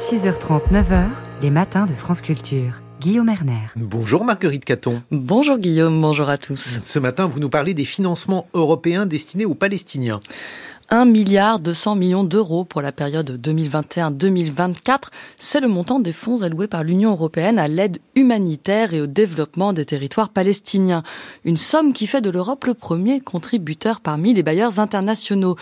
6h30, 9h, les matins de France Culture. Guillaume Erner. Bonjour Marguerite Caton. Bonjour Guillaume, bonjour à tous. Ce matin, vous nous parlez des financements européens destinés aux Palestiniens. 1 milliard 200 millions d'euros pour la période 2021-2024. C'est le montant des fonds alloués par l'Union européenne à l'aide humanitaire et au développement des territoires palestiniens. Une somme qui fait de l'Europe le premier contributeur parmi les bailleurs internationaux.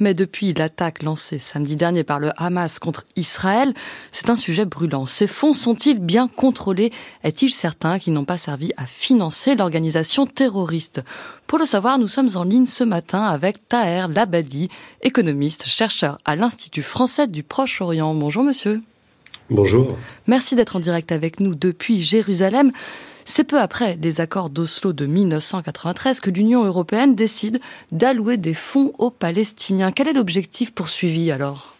Mais depuis l'attaque lancée samedi dernier par le Hamas contre Israël, c'est un sujet brûlant. Ces fonds sont-ils bien contrôlés? Est-il certain qu'ils n'ont pas servi à financer l'organisation terroriste? Pour le savoir, nous sommes en ligne ce matin avec Taher Labadi, économiste, chercheur à l'Institut français du Proche-Orient. Bonjour monsieur. Bonjour. Merci d'être en direct avec nous depuis Jérusalem. C'est peu après les accords d'Oslo de 1993 que l'Union européenne décide d'allouer des fonds aux Palestiniens. Quel est l'objectif poursuivi alors?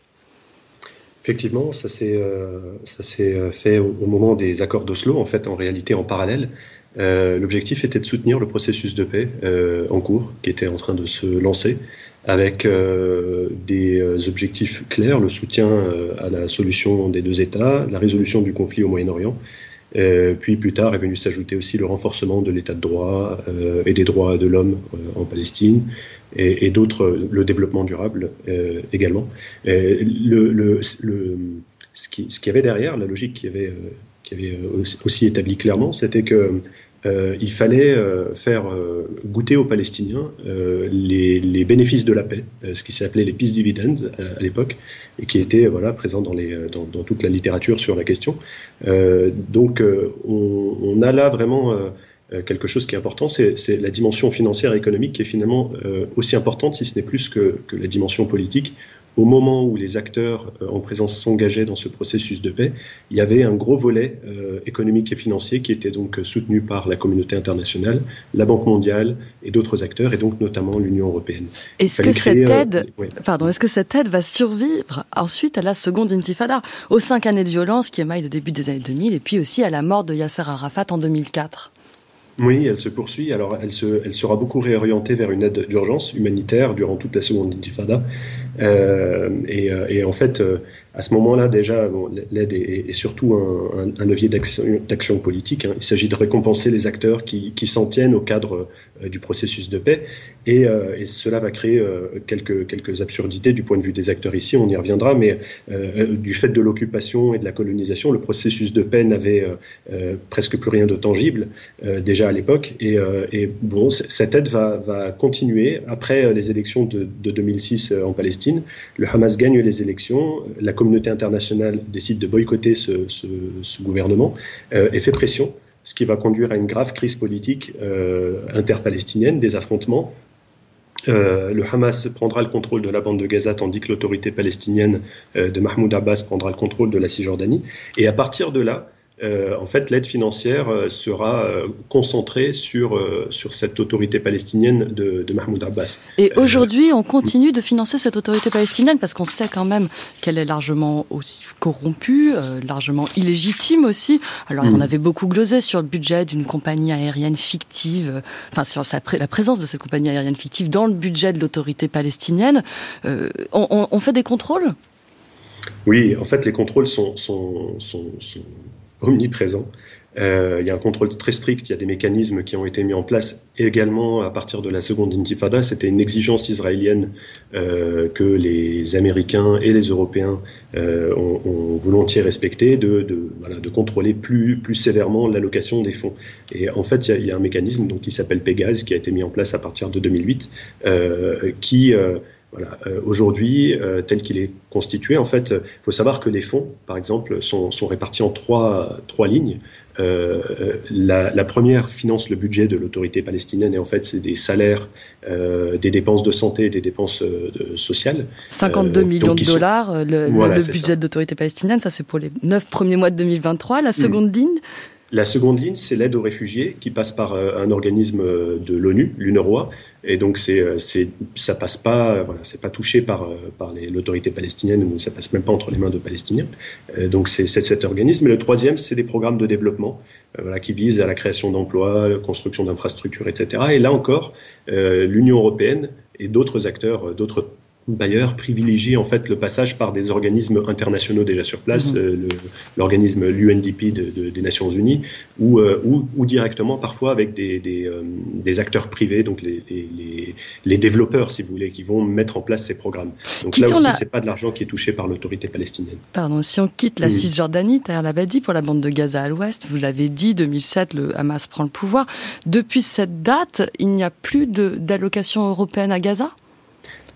Effectivement, ça s'est euh, fait au, moment des accords d'Oslo, en fait, en réalité en parallèle. Euh, l'objectif était de soutenir le processus de paix euh, en cours, qui était en train de se lancer, avec euh, des objectifs clairs, le soutien à la solution des deux États, la résolution du conflit au Moyen-Orient, puis plus tard est venu s'ajouter aussi le renforcement de l'état de droit et des droits de l'homme en Palestine, et, d'autres, le développement durable également. Le, le, le, ce qu'il ce qui avait derrière, la logique qui avait qui avait aussi établi clairement, c'était que euh, il fallait euh, faire euh, goûter aux Palestiniens les, bénéfices de la paix, ce qui s'appelait les peace dividends à, l'époque, et qui était voilà, présent dans, les, dans, toute la littérature sur la question. donc on, a là vraiment quelque chose qui est important, c'est la dimension financière et économique qui est finalement aussi importante, si ce n'est plus que, que, la dimension politique, au moment où les acteurs euh, en présence s'engageaient dans ce processus de paix, il y avait un gros volet euh, économique et financier qui était donc soutenu par la communauté internationale, la Banque mondiale et d'autres acteurs, et donc notamment l'Union européenne. Est-ce que cette euh, aide, pardon, est-ce que cette aide va survivre ensuite à la seconde intifada, aux cinq années de violence qui émaillent le début des années 2000, et puis aussi à la mort de Yasser Arafat en 2004 oui, elle se poursuit. Alors, elle, se, elle sera beaucoup réorientée vers une aide d'urgence humanitaire durant toute la seconde intifada. Euh, et, euh, et, en fait, euh, à ce moment-là, déjà, l'aide est, surtout un, levier d'action politique. Hein. Il s'agit de récompenser les acteurs qui, s'en tiennent au cadre du processus de paix. Et, cela va créer quelques, absurdités du point de vue des acteurs ici, on y reviendra, mais du fait de l'occupation et de la colonisation, le processus de paix n'avait presque plus rien de tangible déjà à l'époque. Et, bon, cette aide va, continuer après les élections de 2006 en Palestine. Le Hamas gagne les élections. La communauté internationale décide de boycotter ce, gouvernement euh, et fait pression, ce qui va conduire à une grave crise politique euh, interpalestinienne, des affrontements. Euh, le Hamas prendra le contrôle de la bande de Gaza tandis que l'autorité palestinienne de Mahmoud Abbas prendra le contrôle de la Cisjordanie. Et à partir de là, euh, en fait, l'aide financière euh, sera euh, concentrée sur, sur cette autorité palestinienne de, de Mahmoud Abbas. Et aujourd'hui, on continue de financer cette autorité palestinienne parce qu'on sait quand même qu'elle est largement aussi corrompue, largement illégitime aussi. Alors, on mm. avait beaucoup glosé sur le budget d'une compagnie aérienne fictive, enfin, sur la présence de cette compagnie aérienne fictive dans le budget de l'autorité palestinienne. On, on, on, fait des contrôles? Oui, en fait, les contrôles sont, sont, sont, sont omniprésent. Euh, il y a un contrôle très strict, il y a des mécanismes qui ont été mis en place également à partir de la seconde intifada. C'était une exigence israélienne euh, que les Américains et les Européens euh, ont, ont, volontiers respecté, de, contrôler plus, sévèrement l'allocation des fonds. Et en fait, il y a, un mécanisme qui s'appelle Pégase, qui a été mis en place à partir de 2008, euh, qui voilà. Euh, Aujourd'hui, euh, tel qu'il est constitué, en fait, il faut savoir que les fonds, par exemple, sont, sont répartis en trois, trois lignes. Euh, la, la, première finance le budget de l'autorité palestinienne et en fait c'est des salaires, euh, des dépenses de santé et des dépenses euh, sociales. 52 millions de dollars, le, le budget de l'autorité palestinienne, ça c'est pour les neuf premiers mois de 2023. La seconde mm. ligne la seconde ligne, c'est l'aide aux réfugiés qui passe par euh, un organisme euh, de l'ONU, l'UNRWA, et donc c'est, euh, c'est, ça passe pas, voilà, c'est pas touché par, par l'autorité palestinienne, ça passe même pas entre les mains de Palestiniens. Donc c'est, cet organisme. Et le troisième, c'est des programmes de développement, qui visent à la création d'emplois, construction d'infrastructures, etc. Et là encore, l'Union européenne et d'autres acteurs, d'autres bailleurs privilégient en fait le passage par des organismes internationaux déjà sur place, mhm. euh, l'organisme l'UNDP des Nations Unies, ou, euh, ou, ou, directement parfois avec des, des, euh, des acteurs privés, donc les, les, les, développeurs, si vous voulez, qui vont mettre en place ces programmes. Donc là aussi, c'est pas de l'argent qui est touché par l'autorité palestinienne. Pardon, si on quitte la Cisjordanie, Tahir Labadi, pour la bande de Gaza à l'ouest, vous l'avez dit, 2007, le Hamas prend le pouvoir. Depuis cette date, il n'y a plus d'allocation européenne à Gaza?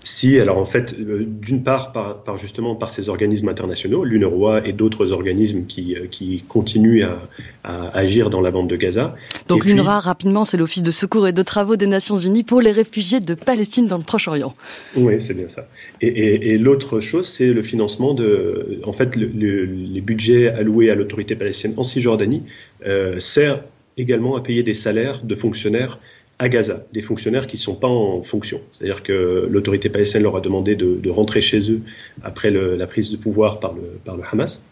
Si, alors en fait, euh, d'une part, par, justement par ces organismes internationaux, l'UNRWA et d'autres organismes qui, euh, qui continuent à, agir dans la bande de Gaza. Donc l'UNRWA, rapidement, c'est l'Office de secours et de travaux des Nations Unies pour les réfugiés de Palestine dans le Proche-Orient. Oui, c'est bien ça. Et, l'autre chose, c'est le financement de, en fait, les budgets alloués à l'autorité palestinienne en Cisjordanie euh, sert également à payer des salaires de fonctionnaires à Gaza, des fonctionnaires qui ne sont pas en fonction. C'est-à-dire que l'autorité palestinienne leur a demandé de, rentrer chez eux après la prise de pouvoir par le, par le Hamas,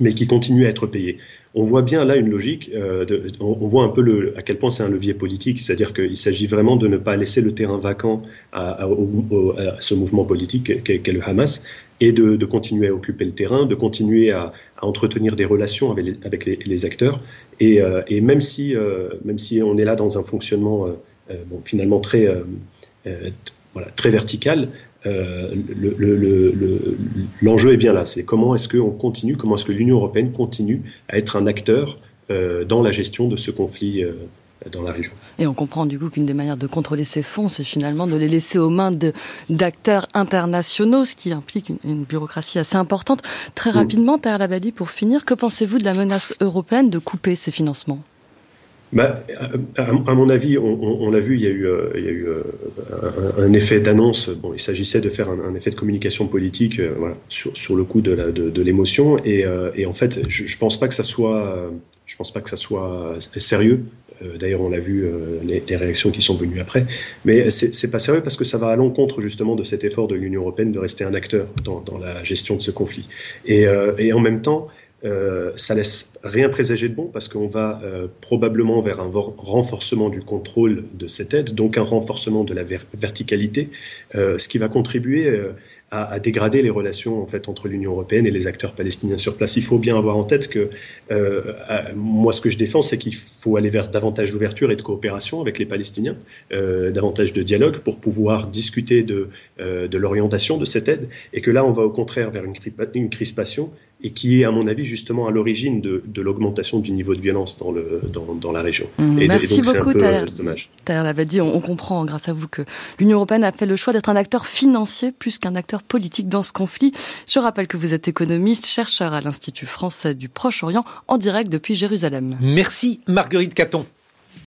mais qui continuent à être payés. On voit bien là une logique, euh, on, voit un peu le, à quel point c'est un levier politique, c'est-à-dire qu'il s'agit vraiment de ne pas laisser le terrain vacant à, ce mouvement politique qu'est le Hamas, et de, continuer à occuper le terrain, de continuer à, entretenir des relations avec les, avec les, acteurs. Et, euh, et, même, si, euh, même si on est là dans un fonctionnement euh, bon, finalement très, voilà, très vertical, l'enjeu le, est bien là. C'est comment est-ce qu'on continue, comment est-ce que l'Union européenne continue à être un acteur dans la gestion de ce conflit dans la région. Et on comprend du coup qu'une des manières de contrôler ces fonds, c'est finalement de les laisser aux mains d'acteurs internationaux, ce qui implique une, bureaucratie assez importante. Très mm. rapidement, Tahir Labadi, pour finir, que pensez-vous de la menace européenne de couper ces financements? Bah, à, mon avis, on, l'a vu, il y a eu, euh, euh, un, effet d'annonce. Bon, il s'agissait de faire un, effet de communication politique euh, voilà, sur, le coup de, l'émotion. Et, en fait, je, je pense pas que ça soit, sérieux d'ailleurs, on l'a vu, les, réactions qui sont venues après. Mais c'est pas sérieux parce que ça va à l'encontre justement de cet effort de l'Union européenne de rester un acteur dans, la gestion de ce conflit. Et, en même temps, ça laisse rien présager de bon parce qu'on va probablement vers un renforcement du contrôle de cette aide, donc un renforcement de la verticalité, ce qui va contribuer à, dégrader les relations entre l'Union européenne et les acteurs palestiniens sur place. Il faut bien avoir en tête que euh, moi, ce que je défends, c'est qu'il faut aller vers davantage d'ouverture et de coopération avec les Palestiniens, euh, davantage de dialogue pour pouvoir discuter de, euh, l'orientation de cette aide, et que là, on va au contraire vers une crispation et qui est, à mon avis, justement à l'origine de, de l'augmentation du niveau de violence dans, le, dans, dans la région. Mmh, et merci donc, beaucoup, Taher Lavadi. On, on comprend, grâce à vous, que l'Union européenne a fait le choix d'être un acteur financier plus qu'un acteur politique dans ce conflit. Je rappelle que vous êtes économiste, chercheur à l'Institut français du Proche-Orient, en direct depuis Jérusalem. Merci, Marguerite Caton.